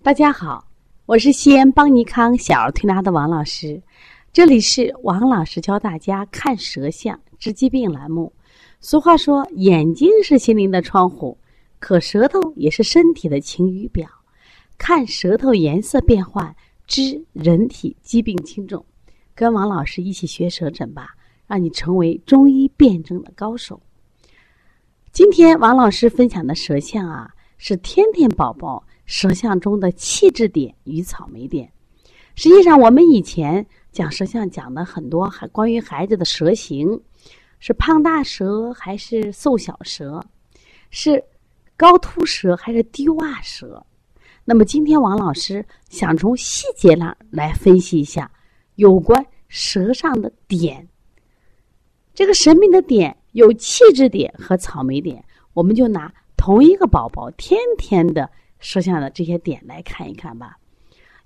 大家好，我是西安邦尼康小儿推拿的王老师，这里是王老师教大家看舌象治疾病栏目。俗话说，眼睛是心灵的窗户，可舌头也是身体的晴雨表。看舌头颜色变化，知人体疾病轻重。跟王老师一起学舌诊吧，让你成为中医辨证的高手。今天王老师分享的舌象啊，是天天宝宝。舌象中的气质点与草莓点，实际上我们以前讲舌象讲的很多，还关于孩子的舌形，是胖大舌还是瘦小舌，是高凸舌还是低洼舌。那么今天王老师想从细节上来分析一下有关舌上的点。这个神秘的点有气质点和草莓点，我们就拿同一个宝宝天天的。舌象的这些点来看一看吧，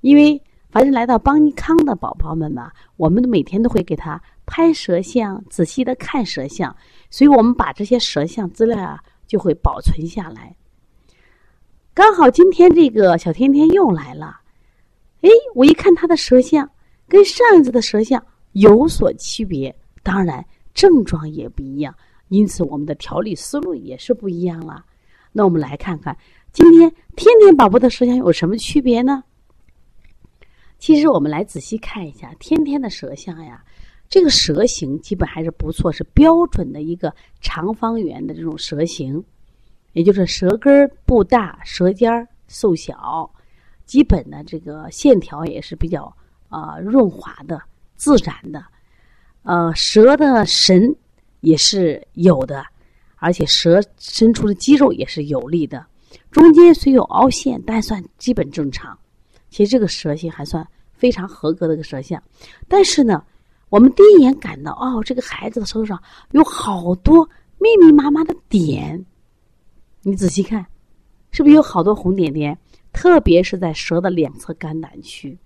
因为凡是来到邦尼康的宝宝们嘛，我们每天都会给他拍舌象，仔细的看舌象，所以我们把这些舌象资料啊就会保存下来。刚好今天这个小天天又来了，哎，我一看他的舌象跟上一次的舌象有所区别，当然症状也不一样，因此我们的调理思路也是不一样了。那我们来看看。今天天天宝宝的舌象有什么区别呢？其实我们来仔细看一下天天的舌象呀，这个舌形基本还是不错，是标准的一个长方圆的这种舌形，也就是舌根不大，舌尖瘦小，基本的这个线条也是比较啊润滑的、自然的，呃，舌的神也是有的，而且舌伸出的肌肉也是有力的。中间虽有凹陷，但算基本正常。其实这个舌形还算非常合格的一个舌象。但是呢，我们第一眼感到，哦，这个孩子的舌头上有好多密密麻麻的点。你仔细看，是不是有好多红点点？特别是在舌的两侧肝胆区。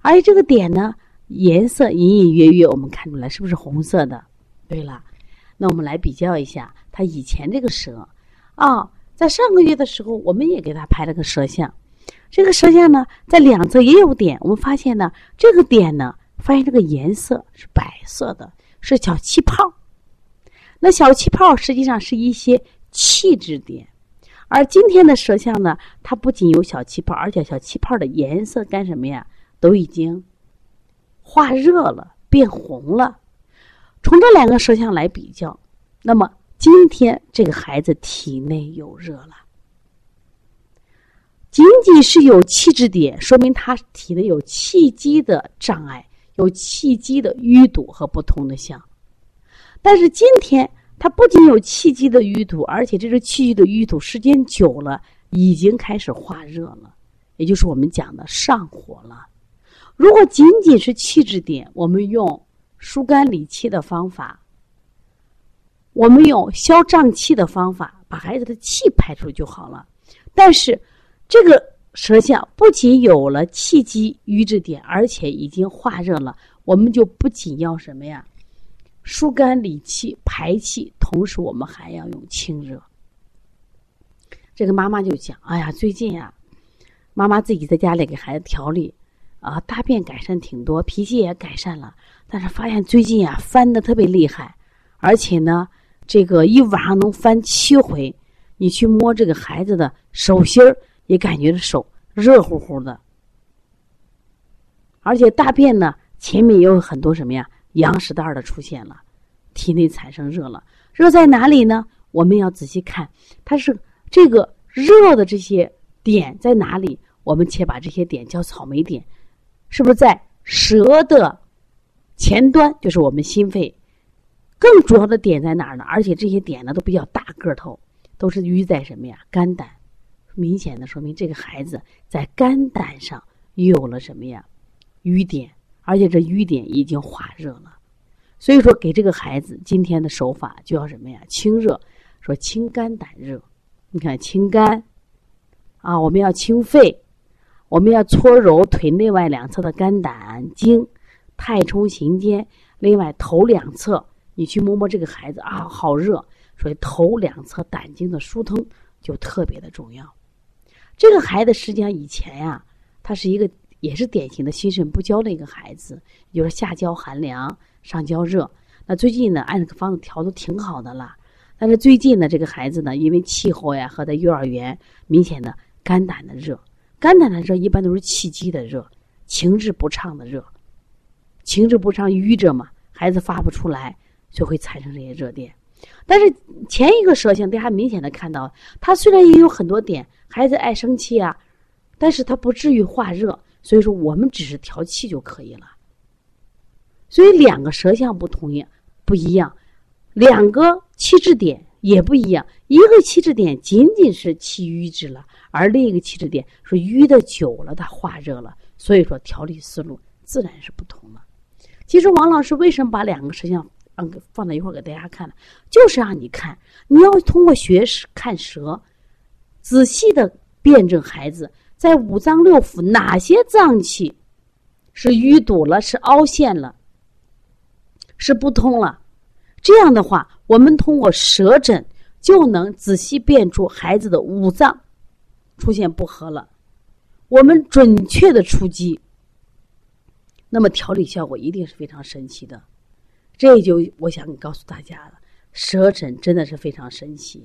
而且这个点呢，颜色隐隐约约，我们看出来是不是红色的？对了，那我们来比较一下他以前这个舌啊。在上个月的时候，我们也给他拍了个舌象。这个舌象呢，在两侧也有点。我们发现呢，这个点呢，发现这个颜色是白色的，是小气泡。那小气泡实际上是一些气质点。而今天的舌象呢，它不仅有小气泡，而且小气泡的颜色干什么呀？都已经化热了，变红了。从这两个舌象来比较，那么。今天这个孩子体内有热了，仅仅是有气滞点，说明他体内有气机的障碍，有气机的淤堵和不通的象。但是今天他不仅有气机的淤堵，而且这个气机的淤堵时间久了，已经开始化热了，也就是我们讲的上火了。如果仅仅是气滞点，我们用疏肝理气的方法。我们用消胀气的方法把孩子的气排出就好了。但是，这个舌象不仅有了气机瘀滞点，而且已经化热了。我们就不仅要什么呀，疏肝理气排气，同时我们还要用清热。这个妈妈就讲：“哎呀，最近啊，妈妈自己在家里给孩子调理，啊，大便改善挺多，脾气也改善了。但是发现最近啊，翻的特别厉害，而且呢。”这个一晚上能翻七回，你去摸这个孩子的手心儿，也感觉手热乎乎的。而且大便呢，前面也有很多什么呀，羊屎蛋儿的出现了，体内产生热了。热在哪里呢？我们要仔细看，它是这个热的这些点在哪里？我们且把这些点叫草莓点，是不是在舌的前端？就是我们心肺。更主要的点在哪儿呢？而且这些点呢都比较大个头，都是淤在什么呀？肝胆，明显的说明这个孩子在肝胆上有了什么呀？瘀点，而且这瘀点已经化热了。所以说，给这个孩子今天的手法就要什么呀？清热，说清肝胆热。你看清肝啊，我们要清肺，我们要搓揉腿内外两侧的肝胆经，太冲行间，另外头两侧。你去摸摸这个孩子啊，好热，所以头两侧胆经的疏通就特别的重要。这个孩子实际上以前呀，他是一个也是典型的心肾不交的一个孩子，就是下焦寒凉，上焦热。那最近呢，按这个方子调的挺好的了，但是最近呢，这个孩子呢，因为气候呀和在幼儿园明显的肝胆的热，肝胆的热一般都是气机的热，情志不畅的热，情志不畅瘀着嘛，孩子发不出来，就会产生这些热点。但是前一个舌象，大家明显的看到，他虽然也有很多点，孩子爱生气啊，但是他不至于化热，所以说我们只是调气就可以了。所以两个舌象不同样不一样，两个气滞点也不一样。一个气滞点仅仅是气瘀滞了，而另一个气滞点是瘀的久了，它化热了。所以说调理思路自然是不同了。其实王老师为什么把两个舌象放在一块儿给大家看呢？就是让你看，你要通过学看舌，仔细的辩证孩子在五脏六腑哪些脏器是淤堵了，是凹陷了。是不通了，这样的话，我们通过舌诊就能仔细辨出孩子的五脏出现不和了，我们准确的出击，那么调理效果一定是非常神奇的。这就我想告诉大家了，舌诊真的是非常神奇。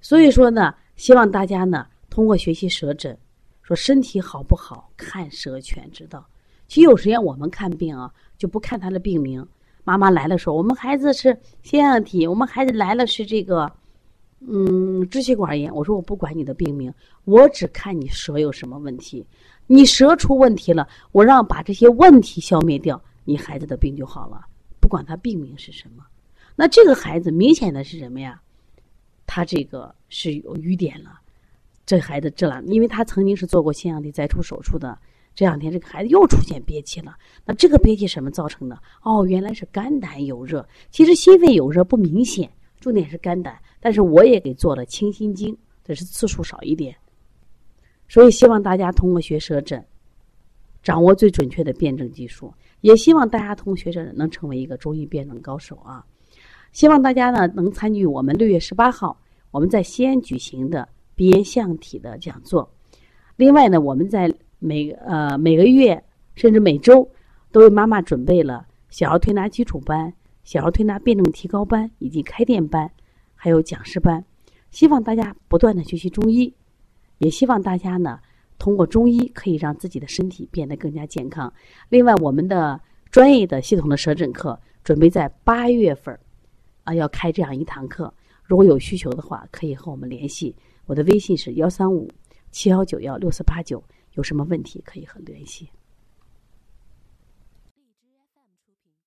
所以说呢，希望大家呢通过学习舌诊，说身体好不好看舌全知道。其实有时间我们看病啊，就不看他的病名。妈妈来的时候，我们孩子是腺样体，我们孩子来了是这个，嗯，支气管炎。我说我不管你的病名，我只看你舌有什么问题。你舌出问题了，我让把这些问题消灭掉，你孩子的病就好了。不管他病名是什么，那这个孩子明显的是什么呀？他这个是有瘀点了。这孩子这两，因为他曾经是做过腺样体摘除手术的。这两天这个孩子又出现憋气了，那这个憋气什么造成的？哦，原来是肝胆有热。其实心肺有热不明显，重点是肝胆。但是我也给做了清心经，只是次数少一点。所以希望大家通过学舌诊，掌握最准确的辩证技术。也希望大家同学舌诊能成为一个中医辩证高手啊！希望大家呢能参与我们六月十八号我们在西安举行的鼻炎象体的讲座。另外呢，我们在每呃每个月甚至每周都为妈妈准备了小儿推拿基础班、小儿推拿辩证提高班以及开店班，还有讲师班。希望大家不断的学习中医，也希望大家呢通过中医可以让自己的身体变得更加健康。另外，我们的专业的系统的舌诊课准备在八月份啊要开这样一堂课。如果有需求的话，可以和我们联系。我的微信是幺三五七幺九幺六四八九。有什么问题可以和联系。